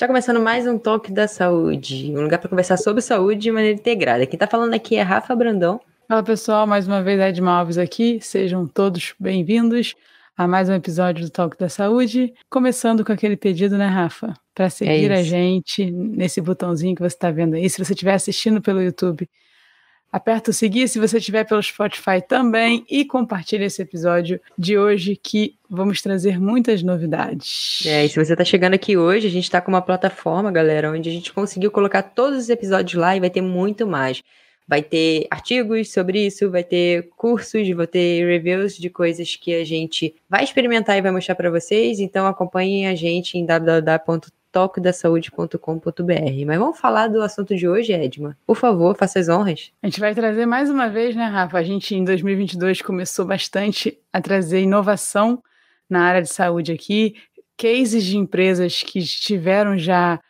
Está começando mais um Toque da Saúde, um lugar para conversar sobre saúde de maneira integrada. Quem está falando aqui é Rafa Brandão. Fala pessoal, mais uma vez Edma Alves aqui. Sejam todos bem-vindos a mais um episódio do Toque da Saúde. Começando com aquele pedido, né, Rafa? Para seguir é a gente nesse botãozinho que você está vendo aí. Se você estiver assistindo pelo YouTube, Aperta o seguir se você estiver pelo Spotify também e compartilhe esse episódio de hoje que vamos trazer muitas novidades. É, e se você está chegando aqui hoje, a gente está com uma plataforma, galera, onde a gente conseguiu colocar todos os episódios lá e vai ter muito mais. Vai ter artigos sobre isso, vai ter cursos, vai ter reviews de coisas que a gente vai experimentar e vai mostrar para vocês. Então acompanhem a gente em www toquedasaude.com.br. Mas vamos falar do assunto de hoje, Edma. Por favor, faça as honras. A gente vai trazer mais uma vez, né, Rafa? A gente em 2022 começou bastante a trazer inovação na área de saúde aqui, cases de empresas que tiveram já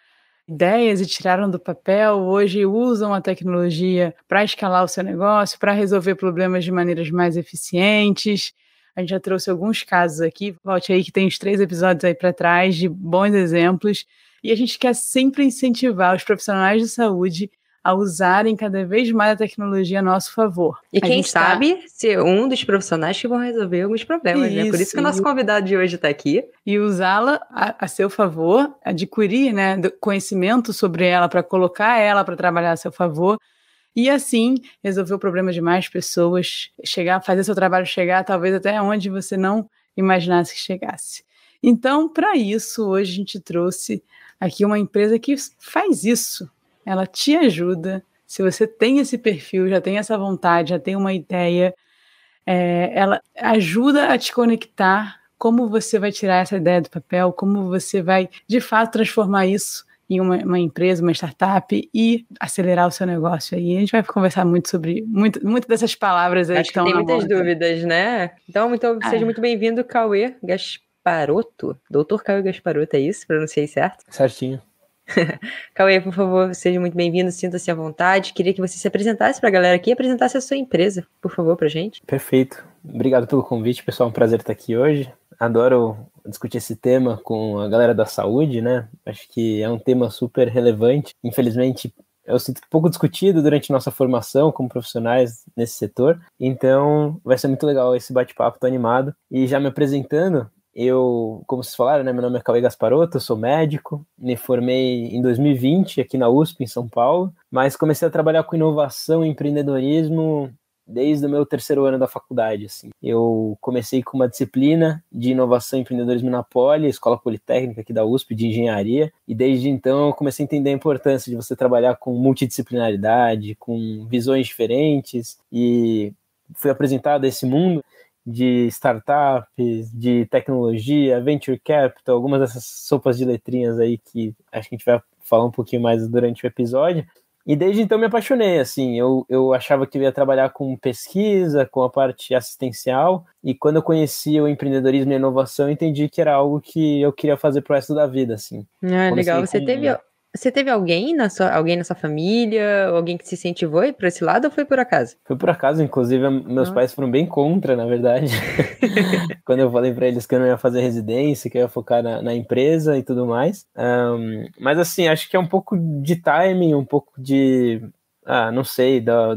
ideias e tiraram do papel, hoje usam a tecnologia para escalar o seu negócio, para resolver problemas de maneiras mais eficientes. A gente já trouxe alguns casos aqui, volte aí que tem os três episódios aí para trás de bons exemplos. E a gente quer sempre incentivar os profissionais de saúde a usarem cada vez mais a tecnologia a nosso favor. E a quem tá sabe tá... ser um dos profissionais que vão resolver alguns problemas, isso, né? Por isso que o nosso convidado de hoje está aqui. E usá-la a, a, seu favor, adquirir né, conhecimento sobre ela para colocar ela para trabalhar a seu favor e assim resolver o problema de mais pessoas, chegar, fazer seu trabalho chegar talvez até onde você não imaginasse que chegasse. Então, para isso, hoje a gente trouxe aqui uma empresa que faz isso. Ela te ajuda. Se você tem esse perfil, já tem essa vontade, já tem uma ideia, é, ela ajuda a te conectar como você vai tirar essa ideia do papel, como você vai de fato transformar isso em uma, uma, empresa, uma startup e acelerar o seu negócio aí. A gente vai conversar muito sobre muito, muito dessas palavras aí Acho que estão que tem muitas dúvidas, né? Então, muito, ah. seja muito bem-vindo, Cauê Gasparoto. Doutor Cauê Gasparoto, é isso? Pronunciei certo? Certinho. Cauê, por favor, seja muito bem-vindo, sinta-se à vontade. Queria que você se apresentasse para a galera aqui e apresentasse a sua empresa, por favor, para gente. Perfeito. Obrigado pelo convite, pessoal. É um prazer estar aqui hoje. Adoro discutir esse tema com a galera da saúde, né? Acho que é um tema super relevante. Infelizmente, eu sinto pouco discutido durante nossa formação como profissionais nesse setor. Então, vai ser muito legal esse bate-papo, tô animado. E já me apresentando, eu, como vocês falaram, né, meu nome é Cauê Gasparotto, eu sou médico, me formei em 2020 aqui na USP, em São Paulo, mas comecei a trabalhar com inovação e empreendedorismo desde o meu terceiro ano da faculdade. Assim. Eu comecei com uma disciplina de inovação e empreendedorismo na Poli, Escola Politécnica aqui da USP, de engenharia, e desde então eu comecei a entender a importância de você trabalhar com multidisciplinaridade, com visões diferentes, e fui apresentado a esse mundo de startups, de tecnologia, venture capital, algumas dessas sopas de letrinhas aí que acho que a gente vai falar um pouquinho mais durante o episódio. E desde então me apaixonei, assim, eu, eu achava que eu ia trabalhar com pesquisa, com a parte assistencial, e quando eu conheci o empreendedorismo e a inovação, entendi que era algo que eu queria fazer pro resto da vida, assim. Ah, legal. Você teve você teve alguém na sua, alguém na sua família, alguém que se incentivou para esse lado ou foi por acaso? Foi por acaso, inclusive meus ah. pais foram bem contra, na verdade. Quando eu falei para eles que eu não ia fazer residência, que eu ia focar na, na empresa e tudo mais. Um, mas assim, acho que é um pouco de timing, um pouco de ah, não sei, do,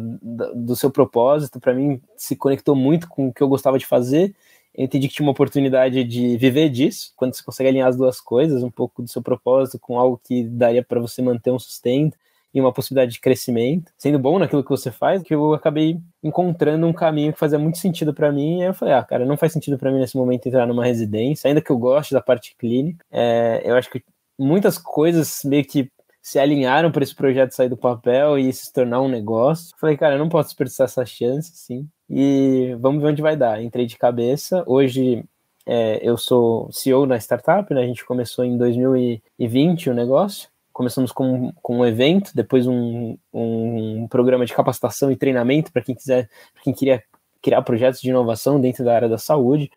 do seu propósito, para mim se conectou muito com o que eu gostava de fazer eu entendi que tinha uma oportunidade de viver disso, quando você consegue alinhar as duas coisas, um pouco do seu propósito com algo que daria para você manter um sustento e uma possibilidade de crescimento, sendo bom naquilo que você faz, que eu acabei encontrando um caminho que fazia muito sentido para mim. E aí eu falei, ah, cara, não faz sentido para mim nesse momento entrar numa residência, ainda que eu goste da parte clínica. É, eu acho que muitas coisas meio que se alinharam para esse projeto sair do papel e se tornar um negócio. Falei, cara, eu não posso desperdiçar essa chance, sim e vamos ver onde vai dar. Entrei de cabeça. Hoje é, eu sou CEO na startup, né? A gente começou em 2020 o negócio. Começamos com, com um evento, depois um, um programa de capacitação e treinamento para quem quiser, para quem queria criar projetos de inovação dentro da área da saúde.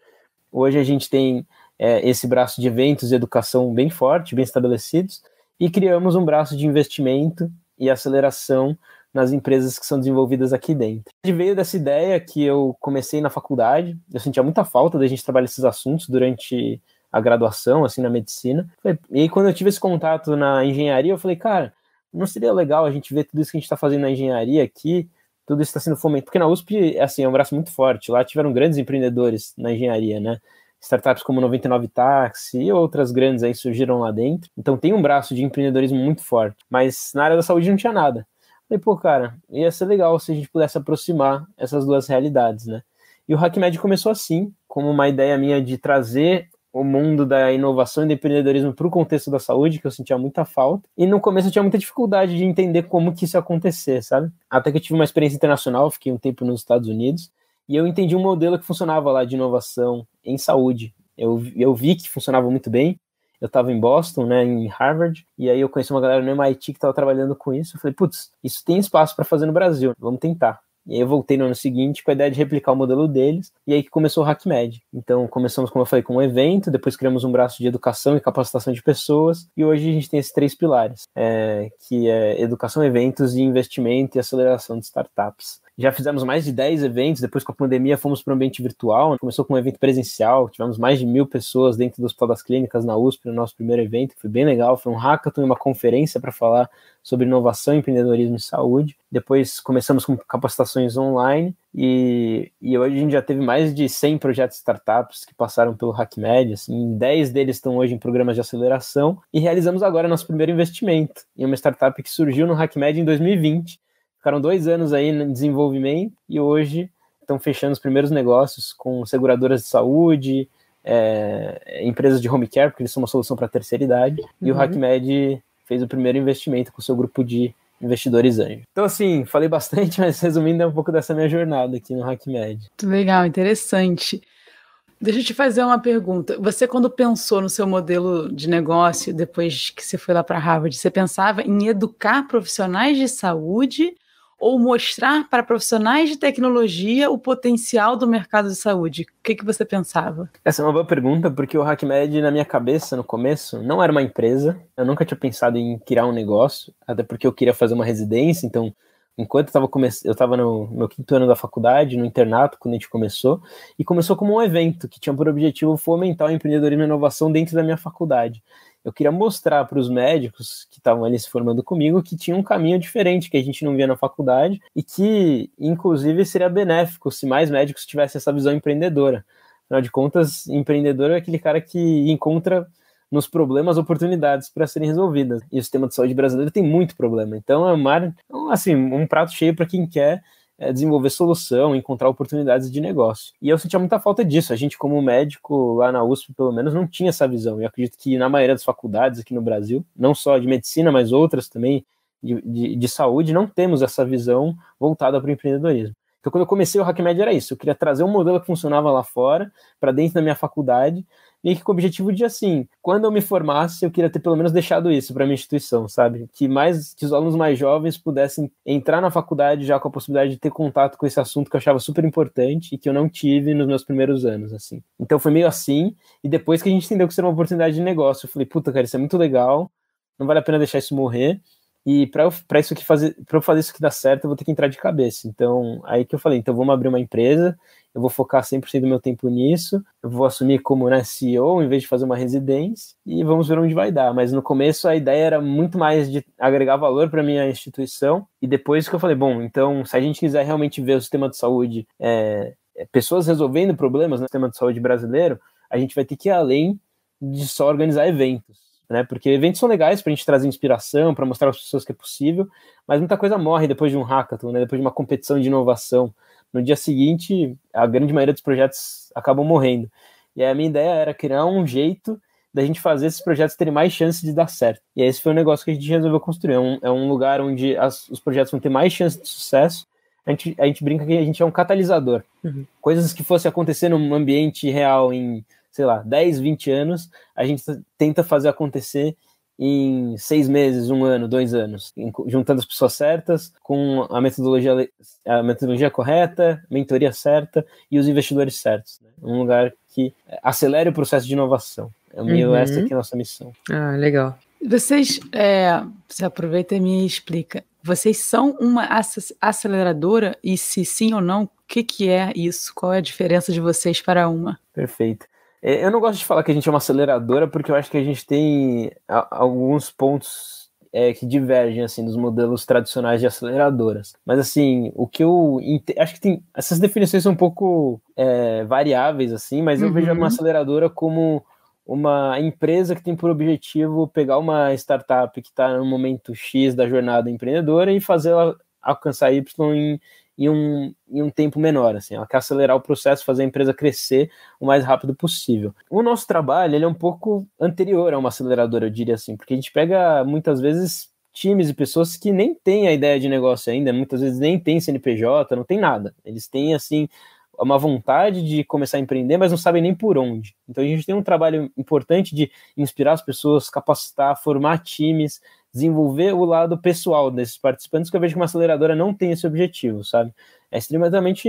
Hoje a gente tem é, esse braço de eventos e educação bem forte, bem estabelecidos, e criamos um braço de investimento e aceleração nas empresas que são desenvolvidas aqui dentro. Veio dessa ideia que eu comecei na faculdade, eu sentia muita falta da gente trabalhar esses assuntos durante a graduação, assim, na medicina. E aí, quando eu tive esse contato na engenharia, eu falei, cara, não seria legal a gente ver tudo isso que a gente está fazendo na engenharia aqui, tudo isso está sendo fomentado, porque na USP, assim, é um braço muito forte, lá tiveram grandes empreendedores na engenharia, né? Startups como 99 Taxi e outras grandes aí surgiram lá dentro. Então tem um braço de empreendedorismo muito forte. Mas na área da saúde não tinha nada. Falei, pô, cara, ia ser legal se a gente pudesse aproximar essas duas realidades, né? E o HackMed começou assim, como uma ideia minha de trazer o mundo da inovação e do empreendedorismo para o contexto da saúde, que eu sentia muita falta. E no começo eu tinha muita dificuldade de entender como que isso ia acontecer, sabe? Até que eu tive uma experiência internacional, fiquei um tempo nos Estados Unidos, e eu entendi um modelo que funcionava lá de inovação em saúde. Eu, eu vi que funcionava muito bem. Eu estava em Boston, né, em Harvard, e aí eu conheci uma galera no MIT que estava trabalhando com isso. Eu falei, putz, isso tem espaço para fazer no Brasil, vamos tentar. E aí eu voltei no ano seguinte com a ideia de replicar o modelo deles, e aí que começou o HackMed. Então começamos, como eu falei, com um evento, depois criamos um braço de educação e capacitação de pessoas, e hoje a gente tem esses três pilares, é, que é educação, eventos e investimento e aceleração de startups. Já fizemos mais de 10 eventos, depois com a pandemia fomos para o ambiente virtual, começou com um evento presencial, tivemos mais de mil pessoas dentro do Hospital das Clínicas na USP no nosso primeiro evento, foi bem legal, foi um hackathon e uma conferência para falar sobre inovação, empreendedorismo e saúde. Depois começamos com capacitações online e, e hoje a gente já teve mais de 100 projetos startups que passaram pelo HackMed, assim, 10 deles estão hoje em programas de aceleração e realizamos agora nosso primeiro investimento em uma startup que surgiu no HackMed em 2020 Ficaram dois anos aí no desenvolvimento e hoje estão fechando os primeiros negócios com seguradoras de saúde, é, empresas de home care, porque eles são uma solução para a terceira idade. Uhum. E o uhum. HackMed fez o primeiro investimento com o seu grupo de investidores anjos. Então, assim, falei bastante, mas resumindo, é um pouco dessa minha jornada aqui no HackMed. Muito legal, interessante. Deixa eu te fazer uma pergunta. Você, quando pensou no seu modelo de negócio, depois que você foi lá para Harvard, você pensava em educar profissionais de saúde ou mostrar para profissionais de tecnologia o potencial do mercado de saúde? O que, que você pensava? Essa é uma boa pergunta, porque o HackMed, na minha cabeça, no começo, não era uma empresa. Eu nunca tinha pensado em criar um negócio, até porque eu queria fazer uma residência, então enquanto eu estava come... no meu quinto ano da faculdade, no internato, quando a gente começou, e começou como um evento que tinha por objetivo fomentar o empreendedorismo e inovação dentro da minha faculdade eu queria mostrar para os médicos que estavam ali se formando comigo que tinha um caminho diferente que a gente não via na faculdade e que, inclusive, seria benéfico se mais médicos tivessem essa visão empreendedora. Afinal de contas, empreendedor é aquele cara que encontra nos problemas oportunidades para serem resolvidas. E o sistema de saúde brasileiro tem muito problema. Então é uma, assim, um prato cheio para quem quer é, desenvolver solução, encontrar oportunidades de negócio. E eu sentia muita falta disso. A gente, como médico, lá na USP, pelo menos, não tinha essa visão. Eu acredito que na maioria das faculdades aqui no Brasil, não só de medicina, mas outras também de, de, de saúde, não temos essa visão voltada para o empreendedorismo. Então, quando eu comecei o HackMed era isso. Eu queria trazer um modelo que funcionava lá fora, para dentro da minha faculdade, meio que com o objetivo de, assim, quando eu me formasse, eu queria ter pelo menos deixado isso para minha instituição, sabe? Que mais que os alunos mais jovens pudessem entrar na faculdade já com a possibilidade de ter contato com esse assunto que eu achava super importante e que eu não tive nos meus primeiros anos, assim. Então foi meio assim, e depois que a gente entendeu que isso era uma oportunidade de negócio, eu falei, puta, cara, isso é muito legal, não vale a pena deixar isso morrer. E para isso que fazer, para fazer isso que dá certo, eu vou ter que entrar de cabeça. Então, aí que eu falei, então vamos abrir uma empresa, eu vou focar 100% do meu tempo nisso, eu vou assumir como né, CEO em vez de fazer uma residência e vamos ver onde vai dar. Mas no começo a ideia era muito mais de agregar valor para minha instituição e depois que eu falei, bom, então se a gente quiser realmente ver o sistema de saúde, é, é pessoas resolvendo problemas no sistema de saúde brasileiro, a gente vai ter que ir além de só organizar eventos né? Porque eventos são legais para a gente trazer inspiração, para mostrar às pessoas que é possível, mas muita coisa morre depois de um hackathon, né? Depois de uma competição de inovação. No dia seguinte, a grande maioria dos projetos acabam morrendo. E a minha ideia era criar um jeito da gente fazer esses projetos terem mais chance de dar certo. E esse foi o um negócio que a gente resolveu construir. É um, é um lugar onde as, os projetos vão ter mais chance de sucesso. A gente, a gente brinca que a gente é um catalisador. Uhum. Coisas que fossem acontecer num ambiente real em sei lá, 10, 20 anos, a gente tenta fazer acontecer em seis meses, um ano, dois anos, juntando as pessoas certas, com a metodologia, a metodologia correta, mentoria certa e os investidores certos. Né? Um lugar que acelere o processo de inovação. É meio uhum. essa que é a nossa missão. Ah, legal. Vocês, é, você aproveita e me explica. Vocês são uma aceleradora e se sim ou não, o que, que é isso? Qual é a diferença de vocês para uma? Perfeito. É, eu não gosto de falar que a gente é uma aceleradora, porque eu acho que a gente tem alguns pontos é, que divergem assim dos modelos tradicionais de aceleradoras. Mas assim, o que eu acho que tem essas definições são um pouco é, variáveis assim, mas eu vejo uma uhum. aceleradora como uma empresa que tem por objetivo pegar uma startup que está no momento X da jornada empreendedora e fazê-la alcançar Y em, em, um, em um tempo menor. Assim. Ela quer acelerar o processo, fazer a empresa crescer o mais rápido possível. O nosso trabalho ele é um pouco anterior a uma aceleradora, eu diria assim, porque a gente pega muitas vezes times e pessoas que nem têm a ideia de negócio ainda, muitas vezes nem tem CNPJ, não tem nada. Eles têm assim uma vontade de começar a empreender, mas não sabem nem por onde. Então a gente tem um trabalho importante de inspirar as pessoas, capacitar, formar times, desenvolver o lado pessoal desses participantes, que eu vejo que uma aceleradora não tem esse objetivo, sabe? É extremamente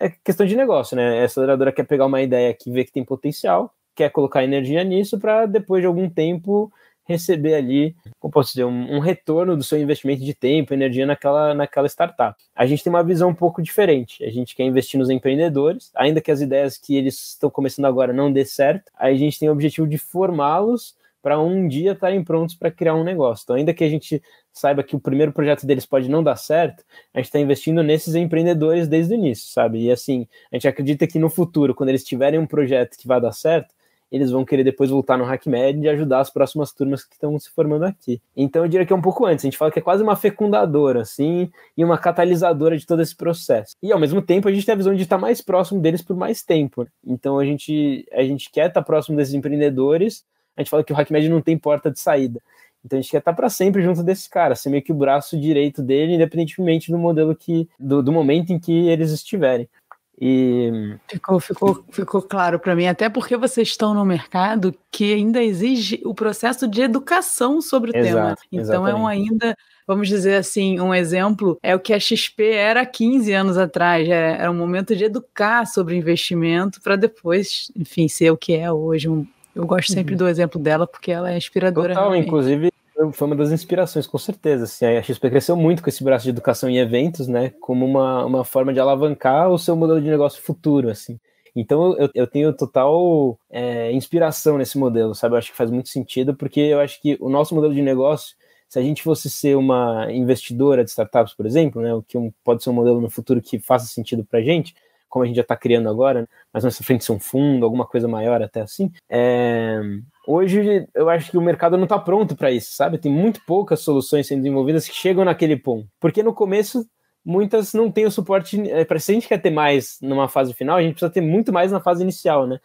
é questão de negócio, né? A aceleradora quer pegar uma ideia que vê que tem potencial, quer colocar energia nisso para depois de algum tempo receber ali, como posso dizer, um, um, retorno do seu investimento de tempo, energia naquela, naquela startup. A gente tem uma visão um pouco diferente. A gente quer investir nos empreendedores, ainda que as ideias que eles estão começando agora não dê certo, a gente tem o objetivo de formá-los para um dia estarem prontos para criar um negócio. Então, ainda que a gente saiba que o primeiro projeto deles pode não dar certo, a gente está investindo nesses empreendedores desde o início, sabe? E assim, a gente acredita que no futuro, quando eles tiverem um projeto que vai dar certo, eles vão querer depois voltar no HackMed e ajudar as próximas turmas que estão se formando aqui. Então eu diria que é um pouco antes, a gente fala que é quase uma fecundadora, assim, e uma catalisadora de todo esse processo. E ao mesmo tempo a gente tem a visão de estar mais próximo deles por mais tempo. Então a gente, a gente quer estar próximo desses empreendedores, a gente fala que o HackMed não tem porta de saída. Então a gente quer estar para sempre junto desse cara, ser meio que o braço direito dele, independentemente do modelo que. do, do momento em que eles estiverem. E ficou, ficou, ficou claro para mim, até porque vocês estão no mercado que ainda exige o processo de educação sobre o Exato, tema. Então exatamente. é um ainda, vamos dizer assim, um exemplo é o que a XP era há 15 anos atrás. Era, é, era um momento de educar sobre investimento para depois, enfim, ser o que é hoje. Eu gosto sempre uhum. do exemplo dela porque ela é inspiradora. Total, inclusive foi uma das inspirações, com certeza. Assim, a XP cresceu muito com esse braço de educação em eventos, né? Como uma, uma forma de alavancar o seu modelo de negócio futuro, assim. Então eu, eu tenho total é, inspiração nesse modelo, sabe? Eu acho que faz muito sentido, porque eu acho que o nosso modelo de negócio, se a gente fosse ser uma investidora de startups, por exemplo, né? O que um, pode ser um modelo no futuro que faça sentido para a gente, como a gente já está criando agora, mas mais frente ser um fundo, alguma coisa maior até assim, é, Hoje eu acho que o mercado não está pronto para isso, sabe? Tem muito poucas soluções sendo desenvolvidas que chegam naquele ponto. Porque no começo muitas não têm o suporte. É, para se a gente quer ter mais numa fase final, a gente precisa ter muito mais na fase inicial, né?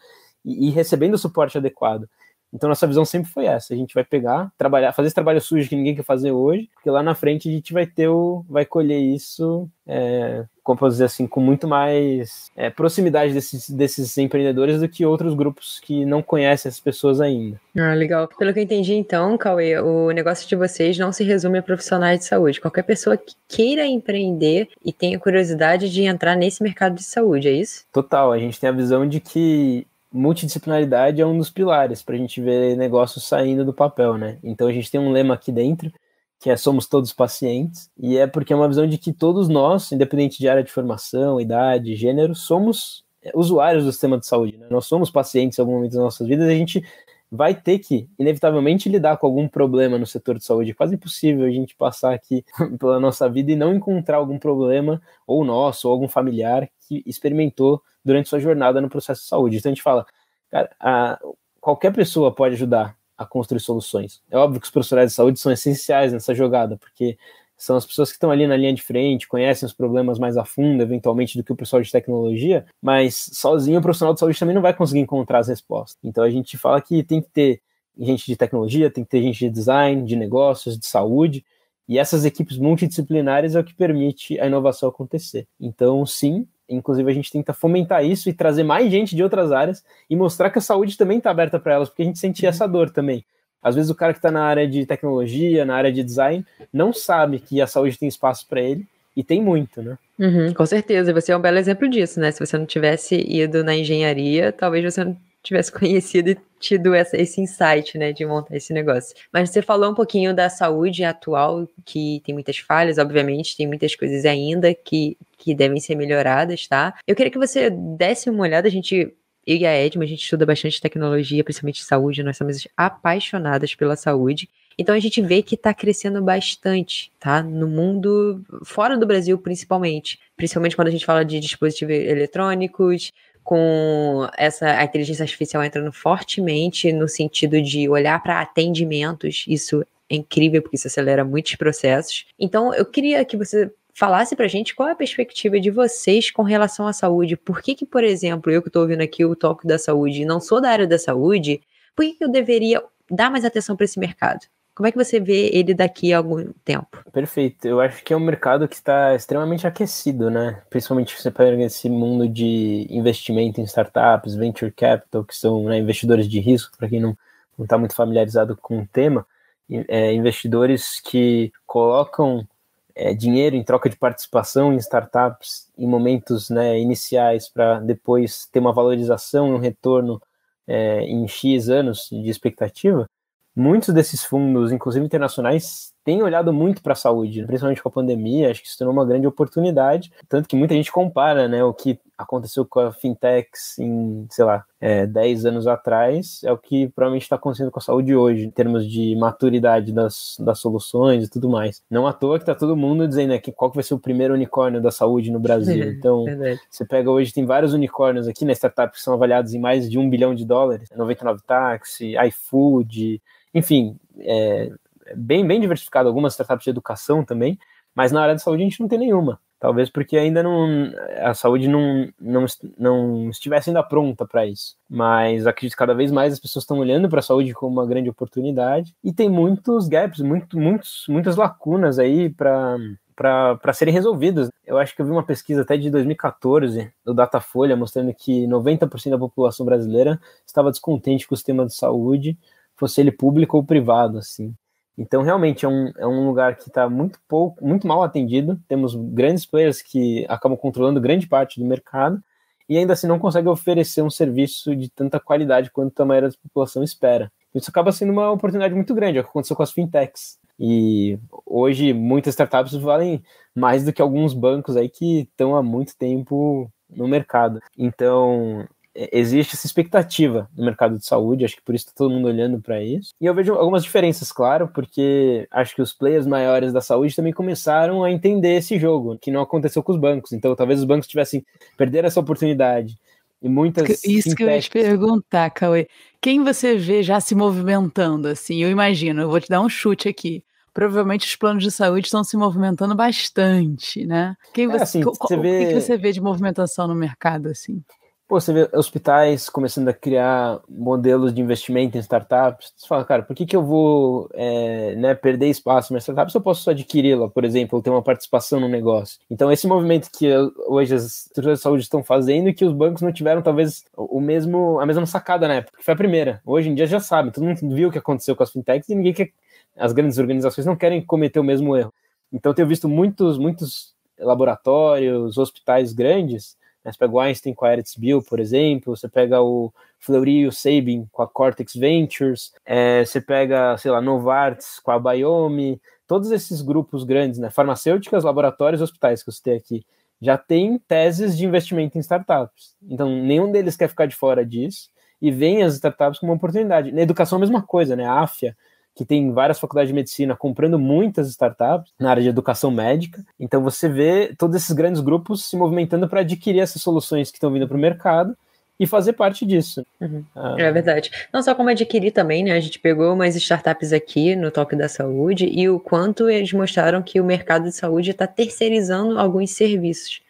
E, e recebendo o suporte adequado. Então nossa visão sempre foi essa, a gente vai pegar, trabalhar, fazer esse trabalho sujo que ninguém quer fazer hoje, porque lá na frente a gente vai ter o, vai colher isso, é, como posso dizer assim, com muito mais é, proximidade desses, desses empreendedores do que outros grupos que não conhecem essas pessoas ainda. Ah, legal. Pelo que eu entendi então, Cauê, o negócio de vocês não se resume a profissionais de saúde. Qualquer pessoa que queira empreender e tenha curiosidade de entrar nesse mercado de saúde, é isso? Total, a gente tem a visão de que multidisciplinaridade é um dos pilares para a gente ver negócios saindo do papel, né? Então a gente tem um lema aqui dentro que é somos todos pacientes e é porque é uma visão de que todos nós, independente de área de formação, idade, gênero, somos usuários do sistema de saúde. Né? Nós somos pacientes em algum momento das nossas vidas. A gente vai ter que, inevitavelmente, lidar com algum problema no setor de saúde. É quase impossível a gente passar aqui pela nossa vida e não encontrar algum problema, ou nosso, ou algum familiar, que experimentou durante sua jornada no processo de saúde. Então a gente fala, cara, a, qualquer pessoa pode ajudar a construir soluções. É óbvio que os profissionais de saúde são essenciais nessa jogada, porque são as pessoas que estão ali na linha de frente, conhecem os problemas mais a fundo, eventualmente, do que o pessoal de tecnologia, mas sozinho o profissional de saúde também não vai conseguir encontrar as respostas. Então a gente fala que tem que ter gente de tecnologia, tem que ter gente de design, de negócios, de saúde, e essas equipes multidisciplinares é o que permite a inovação acontecer. Então, sim, Inclusive, a gente tenta fomentar isso e trazer mais gente de outras áreas e mostrar que a saúde também está aberta para elas, porque a gente sentia essa dor também. Às vezes, o cara que está na área de tecnologia, na área de design, não sabe que a saúde tem espaço para ele e tem muito, né? Uhum, com certeza, você é um belo exemplo disso, né? Se você não tivesse ido na engenharia, talvez você não tivesse conhecido e tido essa, esse insight, né, de montar esse negócio. Mas você falou um pouquinho da saúde atual, que tem muitas falhas, obviamente, tem muitas coisas ainda que, que devem ser melhoradas, tá? Eu queria que você desse uma olhada, a gente eu e a Edma, a gente estuda bastante tecnologia, principalmente saúde, nós somos apaixonadas pela saúde. Então a gente vê que está crescendo bastante, tá? No mundo, fora do Brasil principalmente. Principalmente quando a gente fala de dispositivos eletrônicos, com essa a inteligência artificial entrando fortemente no sentido de olhar para atendimentos, isso é incrível porque isso acelera muitos processos. Então, eu queria que você falasse para a gente qual é a perspectiva de vocês com relação à saúde. Por que, que por exemplo, eu que estou ouvindo aqui o toque da saúde e não sou da área da saúde, por que, que eu deveria dar mais atenção para esse mercado? Como é que você vê ele daqui a algum tempo? Perfeito. Eu acho que é um mercado que está extremamente aquecido, né? Principalmente você pega esse mundo de investimento em startups, venture capital, que são né, investidores de risco, para quem não está muito familiarizado com o tema, é, investidores que colocam é, dinheiro em troca de participação em startups em momentos né, iniciais para depois ter uma valorização e um retorno é, em X anos de expectativa, muitos desses fundos, inclusive internacionais, têm olhado muito para a saúde, principalmente com a pandemia, acho que isso tornou uma grande oportunidade, tanto que muita gente compara né, o que aconteceu com a fintechs em, sei lá, é, 10 anos atrás, é o que provavelmente está acontecendo com a saúde hoje, em termos de maturidade das, das soluções e tudo mais. Não à toa que está todo mundo dizendo né, que qual que vai ser o primeiro unicórnio da saúde no Brasil. Então, você pega hoje, tem vários unicórnios aqui na né, startup que são avaliados em mais de um bilhão de dólares, 99 Taxi, iFood, enfim, é bem, bem diversificado, algumas startups de educação também, mas na área de saúde a gente não tem nenhuma. Talvez porque ainda não a saúde não, não, não estivesse ainda pronta para isso. Mas acredito que cada vez mais as pessoas estão olhando para a saúde como uma grande oportunidade e tem muitos gaps, muito, muitos, muitas lacunas aí para para serem resolvidas. Eu acho que eu vi uma pesquisa até de 2014 do Datafolha mostrando que 90% da população brasileira estava descontente com o sistema de saúde, fosse ele público ou privado, assim. Então, realmente, é um, é um lugar que está muito pouco, muito mal atendido. Temos grandes players que acabam controlando grande parte do mercado e ainda assim não conseguem oferecer um serviço de tanta qualidade quanto a maioria da população espera. Isso acaba sendo uma oportunidade muito grande, é o que aconteceu com as fintechs. E hoje muitas startups valem mais do que alguns bancos aí que estão há muito tempo no mercado. Então, existe essa expectativa no mercado de saúde, acho que por isso está todo mundo olhando para isso. E eu vejo algumas diferenças, claro, porque acho que os players maiores da saúde também começaram a entender esse jogo, que não aconteceu com os bancos. Então, talvez os bancos tivessem perder essa oportunidade. E muitas Isso que eu ia te perguntar, Cauê. Quem você vê já se movimentando assim? Eu imagino, eu vou te dar um chute aqui provavelmente os planos de saúde estão se movimentando bastante, né? Quem é, você, assim, você vê... O que você vê de movimentação no mercado assim? Pô, você vê hospitais começando a criar modelos de investimento em startups. Você fala, cara, por que, que eu vou é, né, perder espaço na startup se eu posso adquiri-la, por exemplo, ou ter uma participação no negócio? Então, esse movimento que hoje as estruturas de saúde estão fazendo e que os bancos não tiveram, talvez, o mesmo, a mesma sacada na época, que foi a primeira. Hoje em dia já sabe, todo mundo viu o que aconteceu com as fintechs e ninguém quer, as grandes organizações não querem cometer o mesmo erro. Então, eu tenho visto muitos, muitos laboratórios, hospitais grandes? Você pega o Einstein com a Eretz Bill, por exemplo, você pega o Fleury e o Sabin com a Cortex Ventures, é, você pega, sei lá, Novartis com a Biome, todos esses grupos grandes, né, farmacêuticas, laboratórios, hospitais que eu citei aqui, já tem teses de investimento em startups. Então, nenhum deles quer ficar de fora disso e vem as startups como uma oportunidade. Na educação, a mesma coisa, né? A AFIA que tem várias faculdades de medicina comprando muitas startups na área de educação médica. Então você vê todos esses grandes grupos se movimentando para adquirir essas soluções que estão vindo para o mercado e fazer parte disso. Uhum. Ah. É verdade. Não só como adquirir também, né? A gente pegou umas startups aqui no Top da Saúde e o quanto eles mostraram que o mercado de saúde está terceirizando alguns serviços,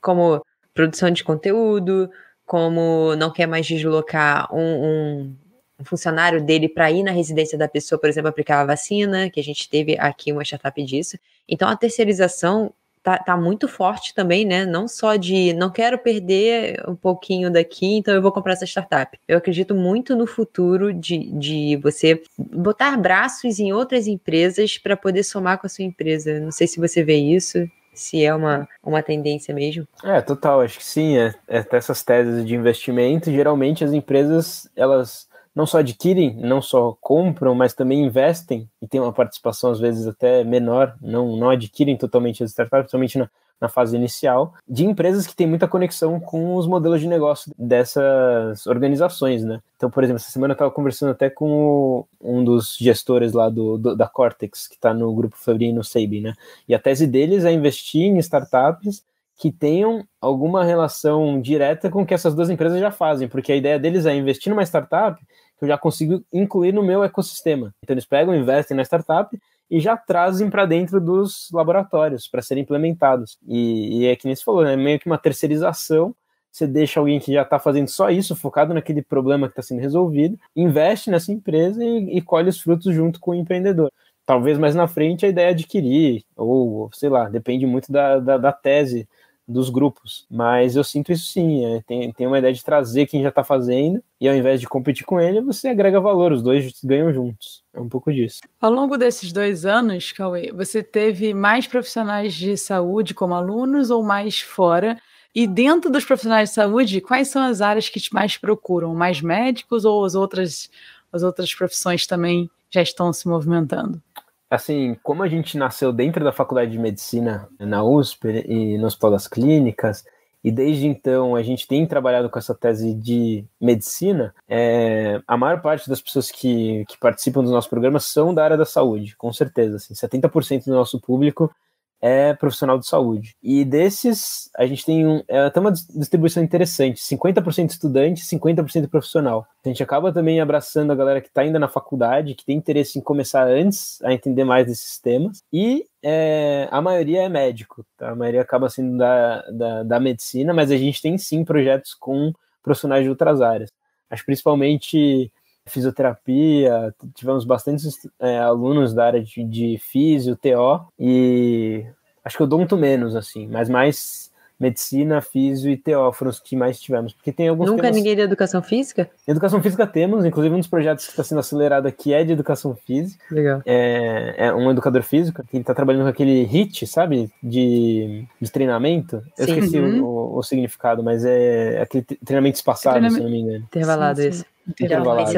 como produção de conteúdo, como não quer mais deslocar um, um um funcionário dele para ir na residência da pessoa, por exemplo, aplicar a vacina, que a gente teve aqui uma startup disso. Então a terceirização tá, tá muito forte também, né? Não só de não quero perder um pouquinho daqui, então eu vou comprar essa startup. Eu acredito muito no futuro de, de você botar braços em outras empresas para poder somar com a sua empresa. Não sei se você vê isso se é uma, uma tendência mesmo. É, total, acho que sim. É, é essas teses de investimento, geralmente as empresas elas não só adquirem, não só compram, mas também investem e tem uma participação às vezes até menor, não, não adquirem totalmente as startups, principalmente na na fase inicial, de empresas que têm muita conexão com os modelos de negócio dessas organizações, né? Então, por exemplo, essa semana eu estava conversando até com um dos gestores lá do, do da Cortex, que está no grupo Fabri no Sabin, né? E a tese deles é investir em startups que tenham alguma relação direta com o que essas duas empresas já fazem, porque a ideia deles é investir numa startup que eu já consigo incluir no meu ecossistema. Então eles pegam, investem na startup e já trazem para dentro dos laboratórios para serem implementados. E, e, é que nem você falou, é né? meio que uma terceirização. Você deixa alguém que já está fazendo só isso, focado naquele problema que está sendo resolvido, investe nessa empresa e, e colhe os frutos junto com o empreendedor. Talvez mais na frente a ideia é adquirir, ou sei lá, depende muito da, da, da tese dos grupos. Mas eu sinto isso sim. É, tem, tem uma ideia de trazer quem já está fazendo e ao invés de competir com ele, você agrega valor, os dois ganham juntos. É um pouco disso. Ao longo desses dois anos, Cauê, você teve mais profissionais de saúde como alunos ou mais fora? E dentro dos profissionais de saúde, quais são as áreas que te mais procuram? Mais médicos ou as outras, as outras profissões também já estão se movimentando? Assim, como a gente nasceu dentro da faculdade de medicina na USP e nos Hospital das Clínicas, e desde então a gente tem trabalhado com essa tese de medicina, é, a maior parte das pessoas que, que participam dos nossos programas são da área da saúde, com certeza. Assim, 70% do nosso público é profissional de saúde. E desses, a gente tem um, é até uma distribuição interessante: 50% estudante, 50% profissional. A gente acaba também abraçando a galera que está ainda na faculdade, que tem interesse em começar antes a entender mais desses temas. E é, a maioria é médico, tá? a maioria acaba sendo da, da, da medicina, mas a gente tem sim projetos com profissionais de outras áreas. Acho principalmente fisioterapia, tivemos bastantes é, alunos da área de, de físio, TO, e acho que eu dou muito menos, assim, mas mais medicina, físio e TO foram os que mais tivemos, porque tem alguns Nunca temas... ninguém de educação física? Educação física temos, inclusive um dos projetos que está sendo acelerado aqui é de educação física. Legal. É, é um educador físico que está trabalhando com aquele HIT, sabe, de, de treinamento. Eu sim. esqueci uhum. o, o, significado, mas é aquele treinamento espaçado, treinamento... se não me engano. Intervalado sim, sim. esse. Intervalado.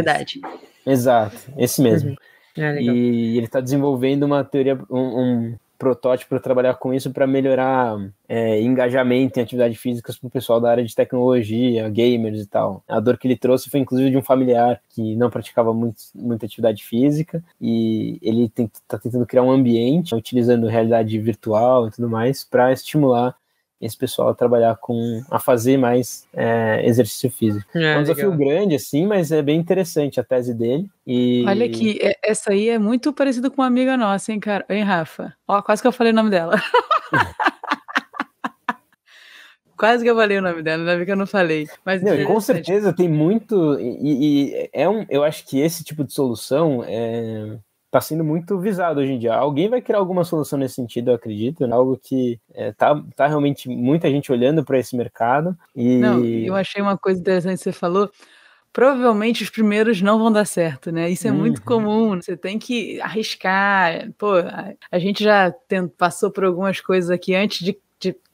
Exato, esse mesmo. Uhum. É, e ele está desenvolvendo uma teoria, um, um protótipo para trabalhar com isso para melhorar é, engajamento em atividades físicas para o pessoal da área de tecnologia, gamers e tal. A dor que ele trouxe foi inclusive de um familiar que não praticava muito, muita atividade física e ele está tentando criar um ambiente utilizando realidade virtual e tudo mais para estimular esse pessoal a trabalhar com a fazer mais é, exercício físico. É, é um desafio legal. grande, assim, mas é bem interessante a tese dele. E... Olha aqui, é, essa aí é muito parecida com uma amiga nossa, hein, cara? Hein, Rafa? Ó, quase que eu falei o nome dela. Quase que eu falei o nome dela, ainda bem que eu não falei. Mas não, com certeza tem muito. E, e, é um, eu acho que esse tipo de solução é, está sendo muito visado hoje em dia. Alguém vai criar alguma solução nesse sentido, eu acredito, né? algo que é, tá, tá realmente muita gente olhando para esse mercado. E... Não, eu achei uma coisa interessante que você falou. Provavelmente os primeiros não vão dar certo, né? Isso é uhum. muito comum. Você tem que arriscar. Pô, a, gente já tem, passou por algumas coisas aqui antes de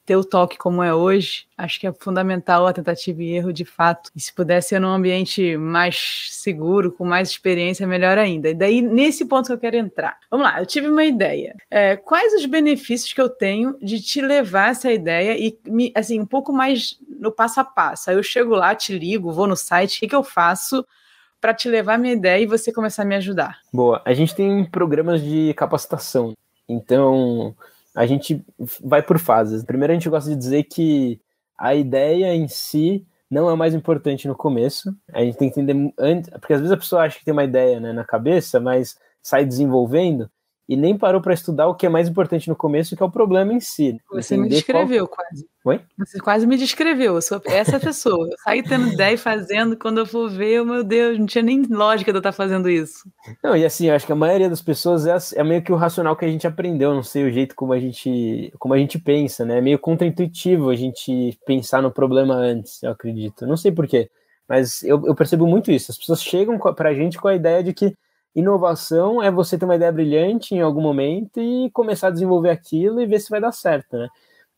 ter o toque como é hoje, acho que é fundamental a tentativa e erro de fato. E se pudesse ser num ambiente mais seguro, com mais experiência, melhor ainda. E daí, nesse ponto que eu quero entrar. Vamos lá, eu tive uma ideia. É, quais os benefícios que eu tenho de te levar essa ideia e, me, assim, um pouco mais no passo a passo? Aí eu chego lá, te ligo, vou no site, o que, que eu faço? para te levar a minha ideia e você começar a me ajudar? Boa, a gente tem programas de capacitação. Então, a gente vai por fases. Primeiro, a gente gosta de dizer que a ideia em si não é mais importante no começo. A gente tem que entender antes, porque às vezes a pessoa acha que tem uma ideia né, na cabeça, mas sai desenvolvendo e nem parou para estudar o que é mais importante no começo, que é o problema em si. Você me descreveu qual... quase. Oi? Você quase me descreveu. Eu sou essa pessoa. Eu saí tendo ideia e fazendo, quando eu for ver, meu Deus, não tinha nem lógica de eu estar fazendo isso. Não, e assim, eu acho que a maioria das pessoas é, é meio que o racional que a gente aprendeu, não sei o jeito como a gente, como a gente pensa, né? É meio contraintuitivo a gente pensar no problema antes, eu acredito. Não sei porquê, mas eu, eu percebo muito isso. As pessoas chegam para a gente com a ideia de que Inovação é você ter uma ideia brilhante em algum momento e começar a desenvolver aquilo e ver se vai dar certo, né?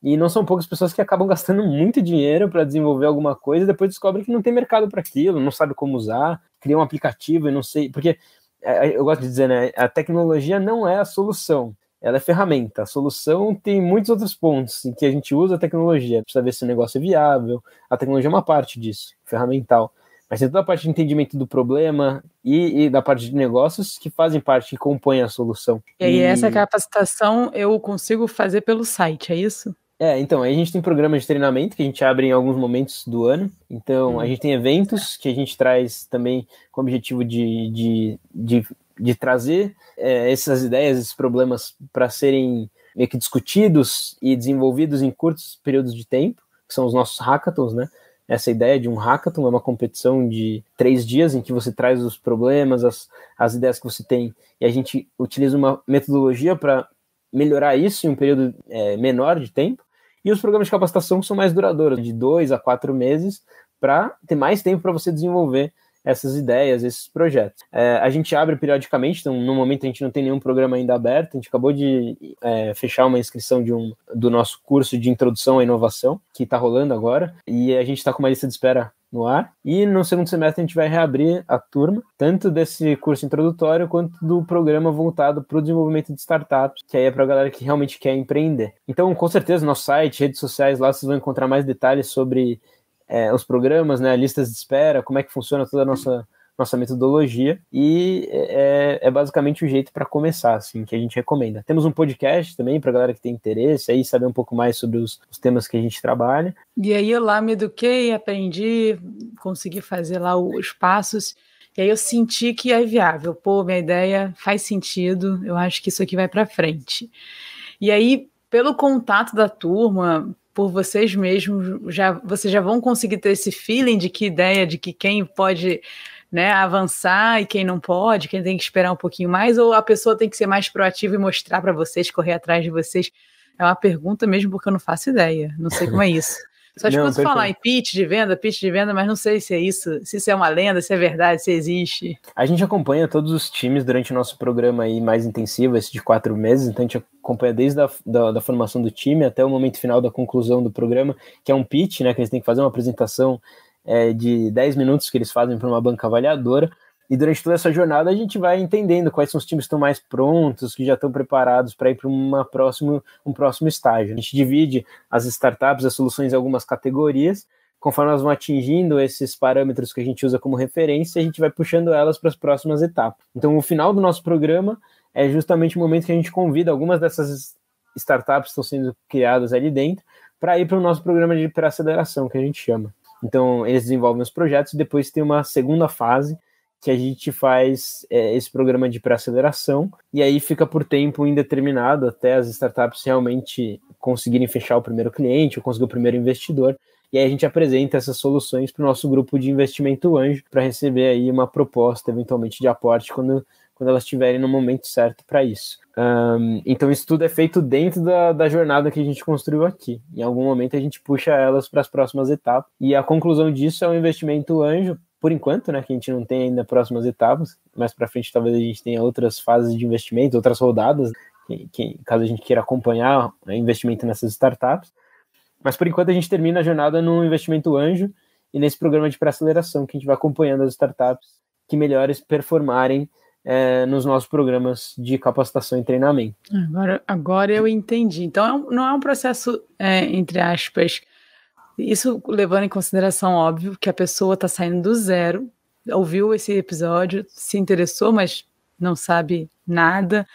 E não são poucas pessoas que acabam gastando muito dinheiro para desenvolver alguma coisa e depois descobrem que não tem mercado para aquilo, não sabe como usar, cria um aplicativo e não sei. Porque é, eu gosto de dizer, né? A tecnologia não é a solução. ela é ferramenta. A solução tem muitos outros pontos em que a gente usa a tecnologia. Precisa ver se o negócio é viável. A tecnologia é uma parte disso, ferramental. Mas tem toda a parte de entendimento do problema e, e da parte de negócios que fazem parte, que compõem a solução. E aí, e... essa capacitação eu consigo fazer pelo site, é isso? É, então, aí a gente tem programas de treinamento que a gente abre em alguns momentos do ano. Então, hum. a gente tem eventos que a gente traz também com o objetivo de, de, de, de trazer é, essas ideias, esses problemas para serem meio que discutidos e desenvolvidos em curtos períodos de tempo, que são os nossos hackathons, né? Essa ideia de um hackathon é uma competição de três dias em que você traz os problemas, as, as ideias que você tem, e a gente utiliza uma metodologia para melhorar isso em um período é, menor de tempo. E os programas de capacitação são mais duradouros, de dois a quatro meses, para ter mais tempo para você desenvolver essas ideias, esses projetos. É, a gente abre periodicamente, então no momento a gente não tem nenhum programa ainda aberto, a gente acabou de é, fechar uma inscrição de um, do nosso curso de introdução à inovação, que está rolando agora, e a gente está com uma lista de espera no ar. E no segundo semestre a gente vai reabrir a turma, tanto desse curso introdutório quanto do programa voltado para o desenvolvimento de startups, que aí é para a galera que realmente quer empreender. Então, com certeza, no site, redes sociais, lá vocês vão encontrar mais detalhes sobre é, os programas, né, listas de espera, como é que funciona toda a nossa nossa metodologia e é, é basicamente o jeito para começar, assim, que a gente recomenda. Temos um podcast também para galera que tem interesse aí saber um pouco mais sobre os, os, temas que a gente trabalha. E aí eu lá me eduquei, aprendi, consegui fazer lá os passos. E aí eu senti que é viável. Pô, minha ideia faz sentido. Eu acho que isso aqui vai para frente. E aí, pelo contato da turma, por vocês mesmos, já vocês já vão conseguir ter esse feeling de que ideia, de que quem pode né, avançar e quem não pode, quem tem que esperar um pouquinho mais, ou a pessoa tem que ser mais proativa e mostrar para vocês, correr atrás de vocês? É uma pergunta mesmo porque eu não faço ideia, não sei como é isso. Só escuto falar em pitch de venda, pitch de venda, mas não sei se é isso, se isso é uma lenda, se é verdade, se existe. A gente acompanha todos os times durante o nosso programa aí mais intensivo, esse de quatro meses, então a gente acompanha desde a da, da formação do time até o momento final da conclusão do programa, que é um pitch, né, que eles têm que fazer uma apresentação é, de 10 minutos que eles fazem para uma banca avaliadora. E durante toda essa jornada a gente vai entendendo quais são os times que estão mais prontos, que já estão preparados para ir para um próximo estágio. A gente divide as startups, as soluções em algumas categorias. Conforme elas vão atingindo esses parâmetros que a gente usa como referência, a gente vai puxando elas para as próximas etapas. Então, o final do nosso programa é justamente o momento que a gente convida algumas dessas startups que estão sendo criadas ali dentro para ir para o nosso programa de pré-aceleração, que a gente chama. Então, eles desenvolvem os projetos e depois tem uma segunda fase que a gente faz é, esse programa de pré-aceleração e aí fica por tempo indeterminado até as startups realmente conseguirem fechar o primeiro cliente ou conseguir o primeiro investidor. E aí a gente apresenta essas soluções para o nosso grupo de investimento anjo para receber aí uma proposta eventualmente de aporte quando, quando elas estiverem no momento certo para isso. Um, então isso tudo é feito dentro da, da jornada que a gente construiu aqui. Em algum momento a gente puxa elas para as próximas etapas. E a conclusão disso é um investimento anjo, por enquanto, né? Que a gente não tem ainda próximas etapas. Mais para frente talvez a gente tenha outras fases de investimento, outras rodadas, que, que, caso a gente queira acompanhar o investimento nessas startups. Mas por enquanto a gente termina a jornada no investimento anjo e nesse programa de pré-aceleração que a gente vai acompanhando as startups que melhores performarem é, nos nossos programas de capacitação e treinamento. Agora, agora eu entendi. Então, é não é um processo, é, entre aspas, isso levando em consideração, óbvio, que a pessoa está saindo do zero, ouviu esse episódio, se interessou, mas não sabe nada.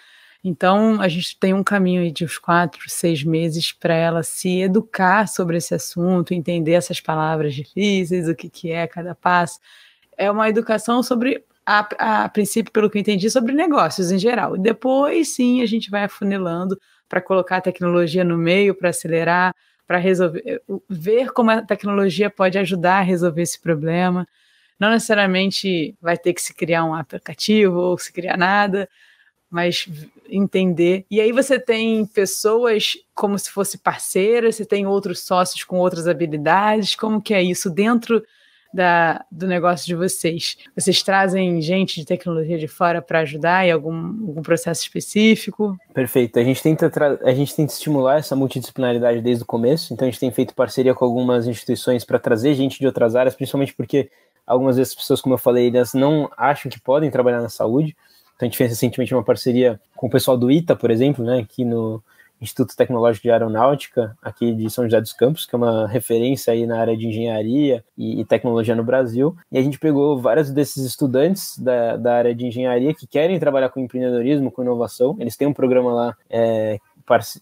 Então, a gente tem um caminho aí de uns quatro, seis meses para ela se educar sobre esse assunto, entender essas palavras difíceis, o que, que é cada passo. É uma educação sobre a, a princípio, pelo que eu entendi, sobre negócios em geral. E depois, sim, a gente vai afunilando para colocar a tecnologia no meio, para acelerar, para resolver, ver como a tecnologia pode ajudar a resolver esse problema. Não necessariamente vai ter que se criar um aplicativo ou se criar nada, mas entender. E aí você tem pessoas como se fosse parceiras, você tem outros sócios com outras habilidades, como que é isso dentro da, do negócio de vocês? Vocês trazem gente de tecnologia de fora para ajudar em algum, algum processo específico? Perfeito. A gente, tenta a gente tenta estimular essa multidisciplinaridade desde o começo, então a gente tem feito parceria com algumas instituições para trazer gente de outras áreas, principalmente porque algumas vezes as pessoas, como eu falei, elas não acham que podem trabalhar na saúde. Então a gente fez recentemente uma parceria com o pessoal do ITA, por exemplo, né, aqui no Instituto Tecnológico de Aeronáutica, aqui de São José dos Campos, que é uma referência aí na área de engenharia e, tecnologia no Brasil. E a gente pegou vários desses estudantes da, da área de engenharia que querem trabalhar com empreendedorismo, com inovação. Eles têm um programa lá é,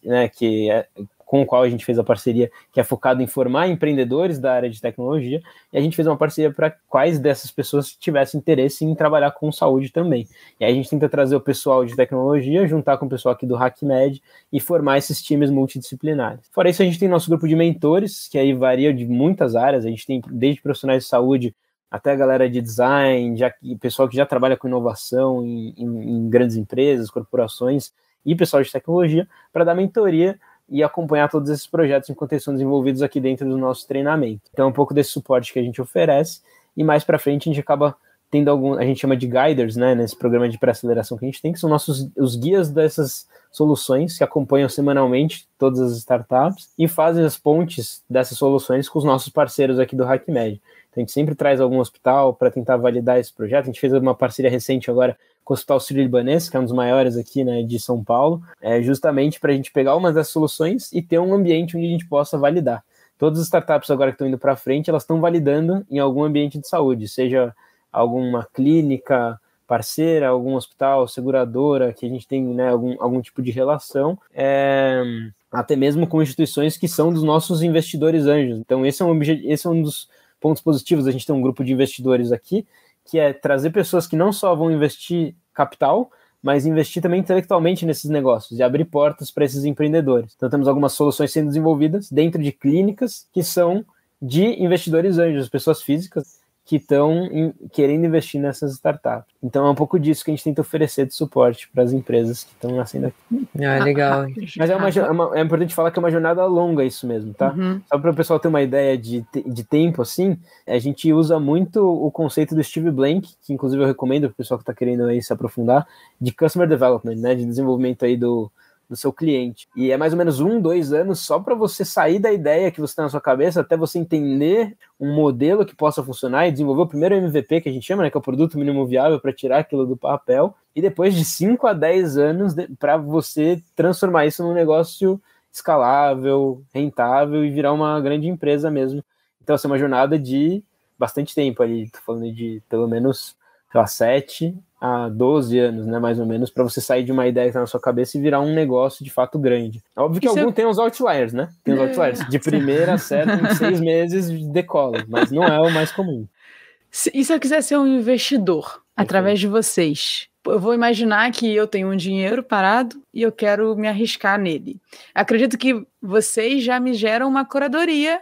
né, que é, com o qual a gente fez a parceria, que é focado em formar empreendedores da área de tecnologia, e a gente fez uma parceria para quais dessas pessoas tivessem interesse em trabalhar com saúde também. E aí a gente tenta trazer o pessoal de tecnologia, juntar com o pessoal aqui do HackMed e formar esses times multidisciplinares. Fora isso, a gente tem nosso grupo de mentores, que aí varia de muitas áreas, a gente tem desde profissionais de saúde até a galera de design, já, pessoal que já trabalha com inovação em, em, em grandes empresas, corporações, e pessoal de tecnologia, para dar mentoria e acompanhar todos esses projetos enquanto eles são desenvolvidos aqui dentro do nosso treinamento. Então, é um pouco desse suporte que a gente oferece e mais para frente a gente acaba tendo algum, a gente chama de guiders, né, nesse programa de pré-aceleração que a gente tem, que são nossos os guias dessas soluções que acompanham semanalmente todas as startups e fazem as pontes dessas soluções com os nossos parceiros aqui do HackMed. Então, a gente sempre traz algum hospital para tentar validar esse projeto. A gente fez uma parceria recente agora o Hospital Sírio-Libanês, que é um dos maiores aqui né, de São Paulo, é justamente para a gente pegar uma das soluções e ter um ambiente onde a gente possa validar. Todas as startups agora que estão indo para frente, elas estão validando em algum ambiente de saúde, seja alguma clínica parceira, algum hospital, seguradora, que a gente tem né, algum, algum tipo de relação, é, até mesmo com instituições que são dos nossos investidores anjos. Então, esse é um, esse é um dos pontos positivos. A gente tem um grupo de investidores aqui que é trazer pessoas que não só vão investir capital, mas investir também intelectualmente nesses negócios e abrir portas para esses empreendedores. Então temos algumas soluções sendo desenvolvidas dentro de clínicas que são de investidores anjos, pessoas físicas que estão querendo investir nessas startups. Então é um pouco disso que a gente tenta oferecer de suporte para as empresas que estão nascendo aqui. Ah, legal. Mas é, uma, é, uma, é, importante falar que é uma jornada longa isso mesmo, tá? Uhum. Só para o pessoal ter uma ideia de, de tempo, assim, a gente usa muito o conceito do Steve Blank, que inclusive eu recomendo para o pessoal que está querendo aí se aprofundar, de Customer Development, né? De desenvolvimento aí do, do seu cliente. E é mais ou menos um, dois anos só para você sair da ideia que você tem na sua cabeça até você entender um modelo que possa funcionar e desenvolver o primeiro MVP que a gente chama, né, que é o produto mínimo viável para tirar aquilo do papel. E depois de 5 a 10 anos para você transformar isso num negócio escalável, rentável e virar uma grande empresa mesmo. Então, assim, é uma jornada de bastante tempo ali, tô falando de pelo menos, sei lá, 7 a 12 anos, né, mais ou menos, para você sair de uma ideia que tá na sua cabeça e virar um negócio de fato grande. Óbvio que Isso algum é... tem os outliers, né? Tem os é... outliers. De primeira certo, em seis meses decola, mas não é o mais comum. E se eu quiser ser um investidor através de vocês? Eu vou imaginar que eu tenho um dinheiro parado e eu quero me arriscar nele. Acredito que vocês já me geram uma curadoria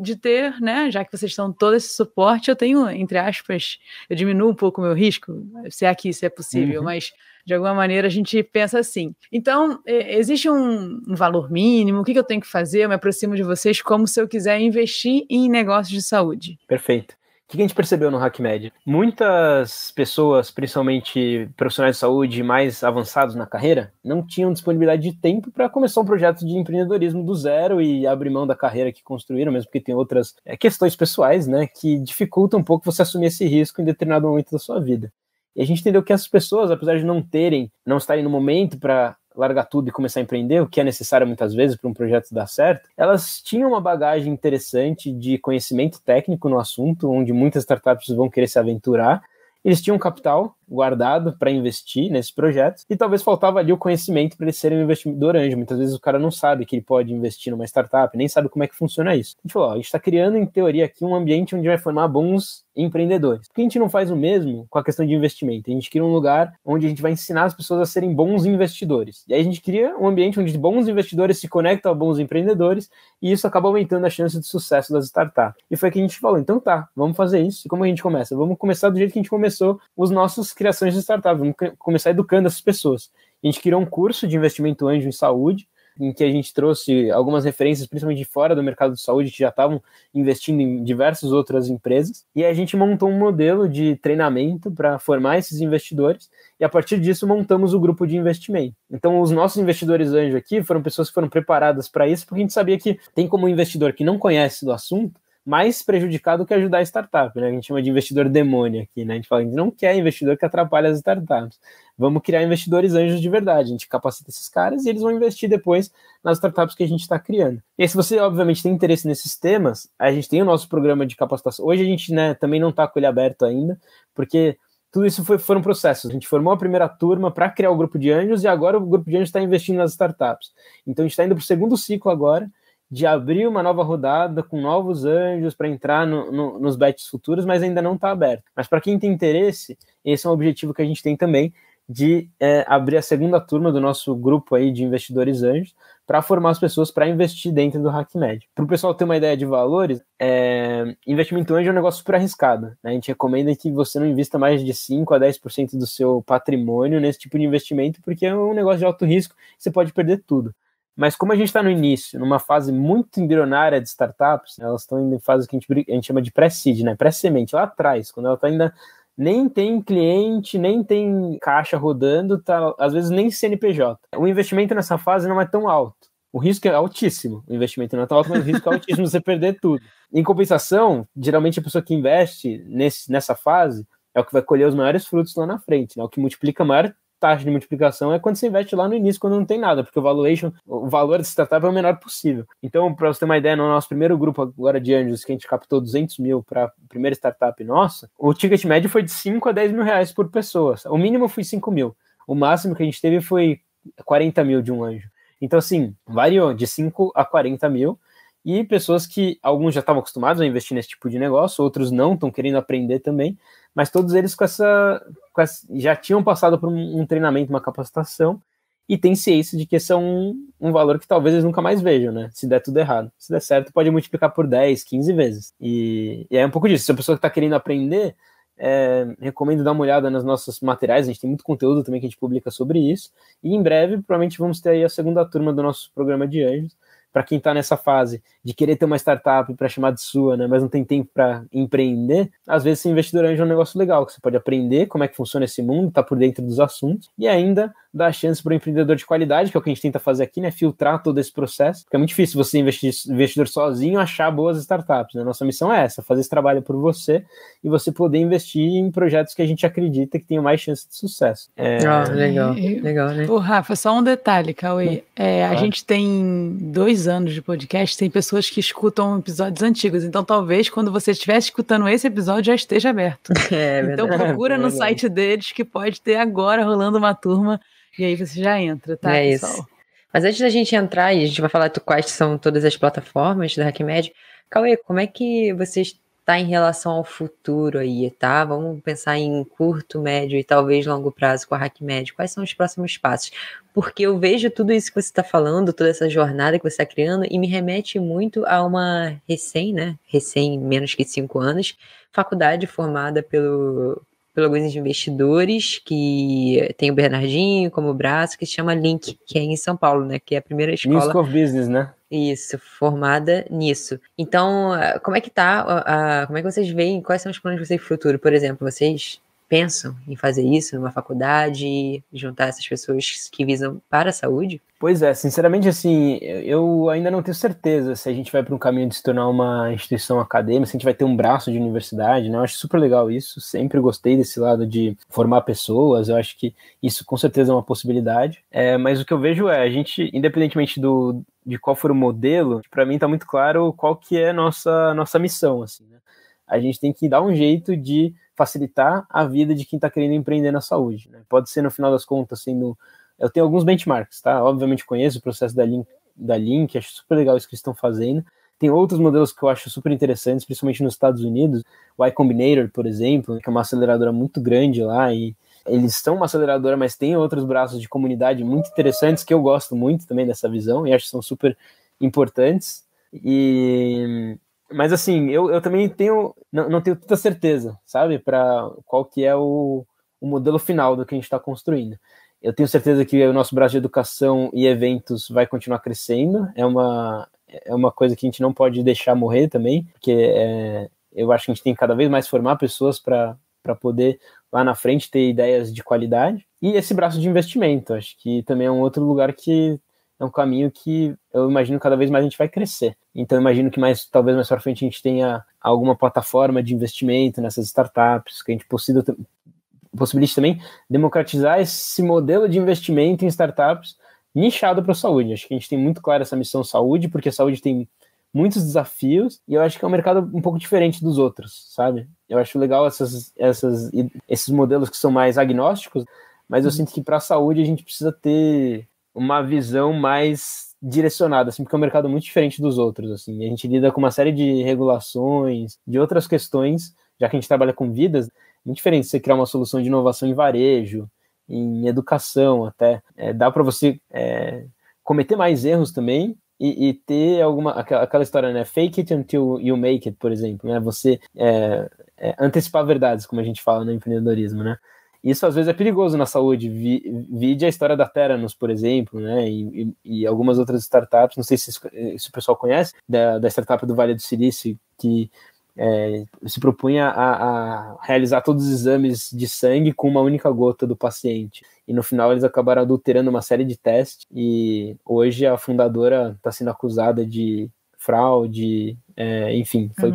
de ter, né, já que vocês estão todo esse suporte, eu tenho, entre aspas, eu diminuo um pouco o meu risco, se é aqui, se é possível, uhum. mas de alguma maneira a gente pensa assim. Então, existe um, um valor mínimo, o que, que eu tenho que fazer? Eu me aproximo de vocês como se eu quiser investir em negócios de saúde. Perfeito. O que a gente percebeu no HackMed? Muitas pessoas, principalmente profissionais de saúde mais avançados na carreira, não tinham disponibilidade de tempo para começar um projeto de empreendedorismo do zero e abrir mão da carreira que construíram, mesmo porque tem outras é, questões pessoais, né, que dificultam um pouco você assumir esse risco em determinado momento da sua vida. E a gente entendeu que essas pessoas, apesar de não terem, não estarem no momento para largar tudo e começar a empreender, o que é necessário muitas vezes para um projeto dar certo, elas tinham uma bagagem interessante de conhecimento técnico no assunto, onde muitas startups vão querer se aventurar. Eles tinham capital guardado para investir nesse projeto e talvez faltava ali o conhecimento para eles serem um investidor anjo. Muitas vezes o cara não sabe que ele pode investir numa startup, nem sabe como é que funciona isso. A gente falou: ó, a gente está criando, em teoria, aqui um ambiente onde vai formar bons empreendedores. Por que a gente não faz o mesmo com a questão de investimento? A gente cria um lugar onde a gente vai ensinar as pessoas a serem bons investidores. E aí a gente cria um ambiente onde bons investidores se conectam a bons empreendedores e isso acaba aumentando a chance de sucesso das startups. E foi que a gente falou: então tá, vamos fazer isso. E como a gente começa? Vamos começar do jeito que a gente começou os nossos criações de startup, vamos começar educando essas pessoas. A gente criou um curso de investimento anjo em saúde, em que a gente trouxe algumas referências, principalmente de fora do mercado de saúde, que já estavam investindo em diversas outras empresas. E a gente montou um modelo de treinamento para formar esses investidores, e a partir disso montamos o grupo de investimento. Então, os nossos investidores anjo aqui foram pessoas que foram preparadas para isso, porque a gente sabia que tem como investidor que não conhece do assunto mais prejudicado que ajudar a startup, né? A gente chama de investidor demônio aqui, né? A gente fala, a gente não quer investidor que atrapalha as startups. Vamos criar investidores anjos de verdade. A gente capacita esses caras e eles vão investir depois nas startups que a gente está criando. E aí, se você, obviamente, tem interesse nesses temas, a gente tem o nosso programa de capacitação. Hoje a gente né, também não está com ele aberto ainda, porque tudo isso foi, foram processos. A gente formou a primeira turma para criar o grupo de anjos e agora o grupo de anjos está investindo nas startups. Então a gente está indo para o segundo ciclo agora de abrir uma nova rodada com novos anjos para entrar no, no, nos bets futuros, mas ainda não está aberto. Mas para quem tem interesse, esse é um objetivo que a gente tem também de é, abrir a segunda turma do nosso grupo aí de investidores anjos para formar as pessoas para investir dentro do HackMed. Para o pessoal ter uma ideia de valores, é, investimento anjo é um negócio super arriscado. Né? A gente recomenda que você não invista mais de 5 a 10% do seu patrimônio nesse tipo de investimento, porque é um negócio de alto risco, você pode perder tudo. Mas como a gente está no início, numa fase muito embrionária de startups, elas estão em fase que a gente, a gente chama de pré-seed, né? pré-semente, lá atrás, quando ela está ainda nem tem cliente, nem tem caixa rodando, tá, às vezes nem CNPJ. O investimento nessa fase não é tão alto. O risco é altíssimo. O investimento não é tão alto, mas o risco é altíssimo você perder tudo. Em compensação, geralmente a pessoa que investe nesse, nessa fase é o que vai colher os maiores frutos lá na frente, né? O que multiplica maior taxa de multiplicação é quando você investe lá no início, quando não tem nada, porque o valuation, o valor dessa startup é o menor possível. Então, para você ter uma ideia, no nosso primeiro grupo agora de anjos, que a gente captou 200 mil para a primeira startup nossa, o ticket médio foi de 5 a 10 mil reais por pessoa. O mínimo foi 5 mil. O máximo que a gente teve foi 40 mil de um anjo. Então, assim, variou de 5 a 40 mil e pessoas que alguns já estavam acostumados a investir nesse tipo de negócio, outros não, estão querendo aprender também, mas todos eles com essa, com essa já tinham passado por um, um, treinamento, uma capacitação e tem ciência de que esse é um, um valor que talvez eles nunca mais vejam, né? Se der tudo errado. Se der certo, pode multiplicar por 10, 15 vezes. E, e é um pouco disso. Se a pessoa que está querendo aprender, é, recomendo dar uma olhada nas nossas materiais, a gente tem muito conteúdo também que a gente publica sobre isso. E em breve, provavelmente, vamos ter aí a segunda turma do nosso programa de anjos para quem está nessa fase de querer ter uma startup para chamar de sua, né, mas não tem tempo para empreender, às vezes ser investidor anjo é um negócio legal, que você pode aprender como é que funciona esse mundo, tá por dentro dos assuntos e ainda dar chance para o empreendedor de qualidade, que é o que a gente tenta fazer aqui, né, filtrar todo esse processo, porque é muito difícil você investir, investidor sozinho achar boas startups, né? Nossa missão é essa, fazer esse trabalho por você e você poder investir em projetos que a gente acredita que tenham mais chance de sucesso. É... Ah, legal, legal, né? Ô, Rafa, só um detalhe, Cauê. É, a gente tem dois anos de podcast, tem pessoas que escutam episódios antigos. Então, talvez quando você estiver escutando esse episódio já esteja aberto. É, então, procura é no site deles que pode ter agora rolando uma turma e aí você já entra, tá, é pessoal? Isso. Mas antes da gente entrar, e a gente vai falar quais são todas as plataformas da HackMed, Cauê, como é que vocês está em relação ao futuro aí, tá? Vamos pensar em curto, médio e talvez longo prazo com a HackMed. Quais são os próximos passos? Porque eu vejo tudo isso que você está falando, toda essa jornada que você está criando, e me remete muito a uma recém, né? Recém, menos que cinco anos, faculdade formada pelo, por alguns investidores, que tem o Bernardinho como braço, que se chama Link, que é em São Paulo, né? Que é a primeira escola. New School of Business, né? Isso, formada nisso. Então, como é que tá? como é que vocês veem? Quais são os planos de vocês no futuro? Por exemplo, vocês pensam em fazer isso numa faculdade, juntar essas pessoas que visam para a saúde? Pois é, sinceramente, assim, eu ainda não tenho certeza se a gente vai para um caminho de se tornar uma instituição acadêmica, se a gente vai ter um braço de universidade, né? Eu acho super legal isso, sempre gostei desse lado de formar pessoas, eu acho que isso com certeza é uma possibilidade. É, mas o que eu vejo é, a gente, independentemente do, de qual for o modelo, para mim está muito claro qual que é a nossa, nossa missão, assim, né? A gente tem que dar um jeito de facilitar a vida de quem está querendo empreender na saúde. Né? Pode ser, no final das contas, sendo. Eu tenho alguns benchmarks, tá? Obviamente conheço o processo da Link, da Link acho super legal isso que eles estão fazendo. Tem outros modelos que eu acho super interessantes, principalmente nos Estados Unidos. O Y Combinator, por exemplo, que é uma aceleradora muito grande lá e eles são uma aceleradora, mas tem outros braços de comunidade muito interessantes que eu gosto muito também dessa visão e acho que são super importantes. E mas assim, eu, eu também tenho, não, não tenho tanta certeza, sabe, para qual que é o, o modelo final do que a gente está construindo. Eu tenho certeza que o nosso braço de educação e eventos vai continuar crescendo. É uma, é uma coisa que a gente não pode deixar morrer também, porque é, eu acho que a gente tem que cada vez mais formar pessoas para poder lá na frente ter ideias de qualidade. E esse braço de investimento, acho que também é um outro lugar que é um caminho que eu imagino cada vez mais a gente vai crescer. Então eu imagino que mais talvez mais para frente a gente tenha alguma plataforma de investimento nessas startups, que a gente possível possibilite também democratizar esse modelo de investimento em startups nichado para a saúde. Acho que a gente tem muito claro essa missão saúde, porque a saúde tem muitos desafios e eu acho que é um mercado um pouco diferente dos outros, sabe? Eu acho legal essas, essas, esses modelos que são mais agnósticos, mas eu uhum. sinto que para a saúde a gente precisa ter uma visão mais direcionada, assim, porque é um mercado muito diferente dos outros, assim. A gente lida com uma série de regulações, de outras questões, já que a gente trabalha com vidas, muito diferente você criar uma solução de inovação em varejo, em educação até. É, dá para você é, cometer mais erros também e, e, ter alguma aquela, aquela história, né? Fake it until you make it, por exemplo, né? Você é, é antecipar verdades, como a gente fala no empreendedorismo, né? Isso às vezes é perigoso na saúde. Vide a história da Theranos, por exemplo, né? E, e, e, algumas outras startups, não sei se, se o pessoal conhece, da, da startup do Vale do Silício, que é, se propunha a, a, realizar todos os exames de sangue com uma única gota do paciente. E no final eles acabaram adulterando uma série de testes e hoje a fundadora está sendo acusada de fraude, é, enfim. Foi.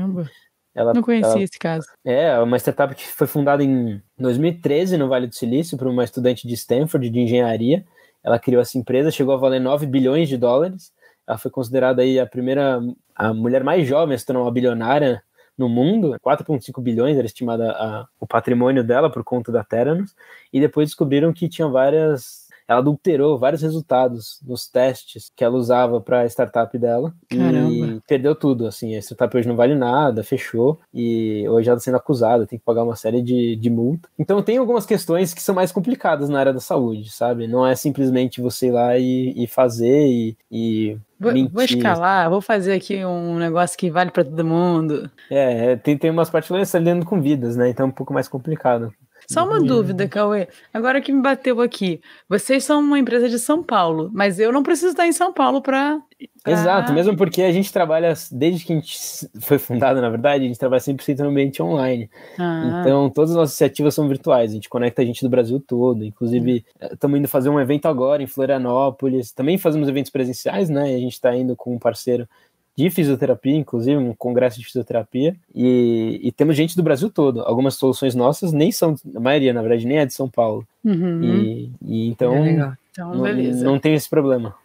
Ela, Não conhecia ela, esse caso. É, uma startup que foi fundada em 2013 no Vale do Silício por uma estudante de Stanford de engenharia. Ela criou essa empresa, chegou a valer 9 bilhões de dólares. Ela foi considerada aí a primeira, a mulher mais jovem a se tornar uma bilionária no mundo, 4,5 bilhões era estimada a, o patrimônio dela por conta da Theranos, e depois descobriram que tinha várias ela adulterou vários resultados nos testes que ela usava para a startup dela Caramba. e perdeu tudo. Assim, a startup hoje não vale nada, fechou e hoje ela está sendo acusada, tem que pagar uma série de, de multa. Então tem algumas questões que são mais complicadas na área da saúde, sabe? Não é simplesmente você ir lá e, e fazer e, e Vou, vou, escalar, vou fazer aqui um negócio que vale para todo mundo. É, é, tem, tem umas partes lidando com vidas, né? Então é um pouco mais complicado. Só uma dúvida, Cauê. Agora que me bateu aqui. Vocês são uma empresa de São Paulo, mas eu não preciso estar em São Paulo para. Pra... Exato, mesmo porque a gente trabalha, desde que a gente foi fundado, na verdade, a gente trabalha 100% no ambiente online. Ah. Então, todas as nossas iniciativas são virtuais. A gente conecta a gente do Brasil todo. Inclusive, estamos hum. indo fazer um evento agora em Florianópolis. Também fazemos eventos presenciais, né? E a gente está indo com um parceiro de fisioterapia, inclusive um congresso de fisioterapia, e, e, temos gente do Brasil todo. Algumas soluções nossas nem são, a maioria, na verdade, nem é de São Paulo. Uhum. E, e, então, é então não, não, tem esse problema.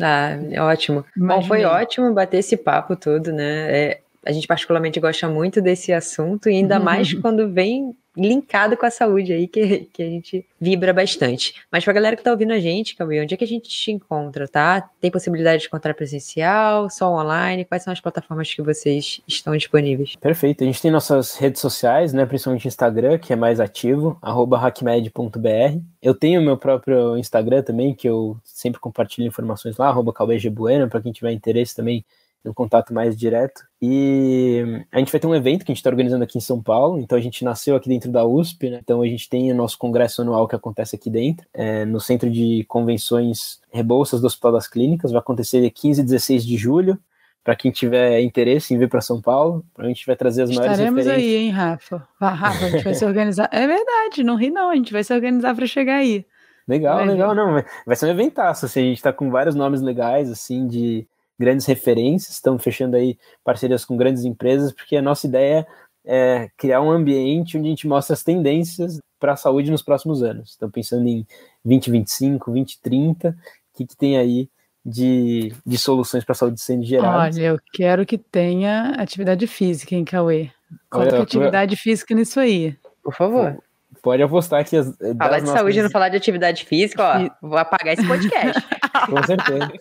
Ah, é ótimo. Bom, foi ótimo bater esse papo todo, né? É, a gente particularmente gosta muito desse assunto, e ainda mais quando vem linkado com a saúde aí, que, que a gente vibra bastante. Mas pra galera que tá ouvindo a gente, Cauê, onde é que a gente te encontra, tá? Tem possibilidade de encontrar presencial, só online? Quais são as plataformas que vocês estão disponíveis? Perfeito. A gente tem nossas redes sociais, né? Principalmente Instagram, que é mais ativo, hackmed.br. Eu tenho meu próprio Instagram também, que eu sempre compartilho informações lá, arroba Bueno, para quem tiver interesse também um contato mais direto. E a gente vai ter um evento que a gente está organizando aqui em São Paulo. Então a gente nasceu aqui dentro da USP, né? Então a gente tem o nosso congresso anual que acontece aqui dentro, é, no Centro de Convenções Rebouças do Hospital das Clínicas. Vai acontecer 15 e 16 de julho. Para quem tiver interesse em vir para São Paulo, a gente vai trazer as maiores Estaremos referências. aí, hein, Rafa? Ah, Rafa, a gente vai se organizar. É verdade, não ri não, a gente vai se organizar para chegar aí. Legal, vai legal, ver. não. Vai ser um eventaço, assim, a gente está com vários nomes legais, assim, de grandes referências, estamos fechando aí parcerias com grandes empresas, porque a nossa ideia é criar um ambiente onde a gente mostra as tendências para a saúde nos próximos anos. Estamos pensando em 2025, 2030, o que, que tem aí de, de soluções para a saúde sendo geradas. Olha, eu quero que tenha atividade física, hein, Cauê? Quanto atividade física nisso aí. Por favor. Pode apostar que. As, falar de saúde e não falar de atividade física, ó, vou apagar esse podcast. com certeza.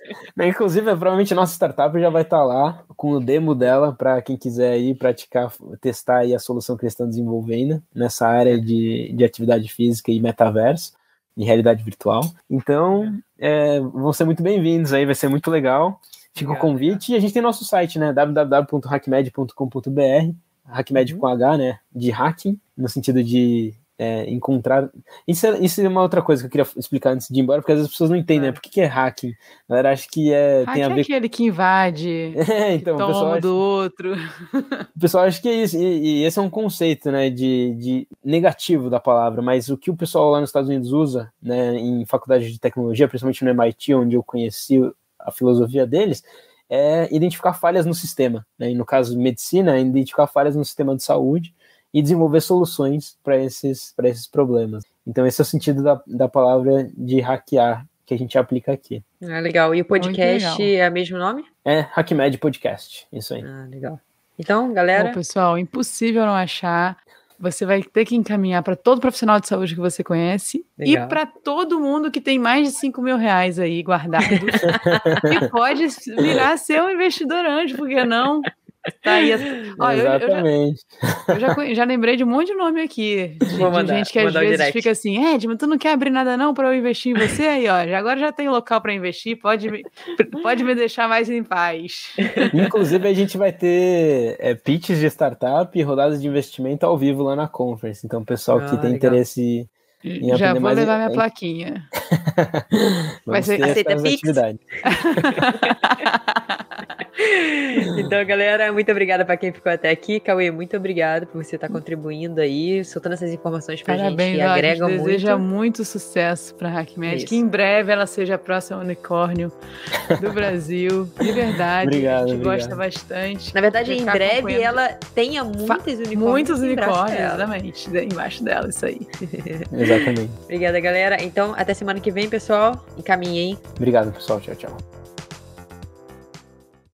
Inclusive, provavelmente a nossa startup já vai estar tá lá com o demo dela para quem quiser ir praticar, testar aí a solução que eles estão desenvolvendo nessa área de, de atividade física e metaverso e realidade virtual. Então, é, vão ser muito bem-vindos aí, vai ser muito legal. Fica o convite e a gente tem nosso site, né? www.hackmed.com.br HackMed uhum. com H, né? De hacking, no sentido de é, encontrar. Isso é, isso é uma outra coisa que eu queria explicar antes de ir embora, porque às vezes as pessoas não entendem, é. né? Por que, que é hacking? A galera acha que é, tem a ver. É aquele que invade, é, então, que toma o pessoal acha... do outro. O pessoal acha que é isso, e, e, esse é um conceito, né, de, de negativo da palavra, mas o que o pessoal lá nos Estados Unidos usa, né, em faculdade de tecnologia, principalmente no MIT, onde eu conheci a filosofia deles, é identificar falhas no sistema. Né? E no caso de medicina, é identificar falhas no sistema de saúde e desenvolver soluções para esses, esses problemas. Então, esse é o sentido da, da palavra de hackear que a gente aplica aqui. Ah, legal. E o podcast é o mesmo nome? É HackMed Podcast, isso aí. Ah, legal. Então, galera. Bom, pessoal, impossível não achar. Você vai ter que encaminhar para todo profissional de saúde que você conhece Legal. e para todo mundo que tem mais de 5 mil reais aí guardados e pode virar seu investidor anjo, porque não? Tá aí. Ó, Exatamente. Eu, eu, já, eu, já, já, lembrei de um monte de nome aqui. De, mandar, de gente que às vezes fica assim, Ed, mas tu não quer abrir nada não para eu investir em você? Aí, ó, já, agora já tem local para investir, pode me, pode me deixar mais em paz. Inclusive, a gente vai ter é, pitches de startup e rodadas de investimento ao vivo lá na conference. Então, pessoal ah, que tem legal. interesse em Já vou mais levar minha plaquinha. vai ser aceita Pix? então, galera, muito obrigada para quem ficou até aqui. Cauê, muito obrigado por você estar contribuindo aí, soltando essas informações pra Parabéns, gente. Que agrega muito. deseja muito sucesso para HackMed. Que em breve ela seja a próxima unicórnio do Brasil. De verdade. obrigado, a gente obrigado. gosta bastante. Na verdade, em breve ela tenha muitos unicórnios. Muitos unicórnios, exatamente. Embaixo dela, isso aí. Exatamente. Obrigada, galera. Então, até semana que vem, pessoal. Encaminhem. Obrigado, pessoal. Tchau, tchau.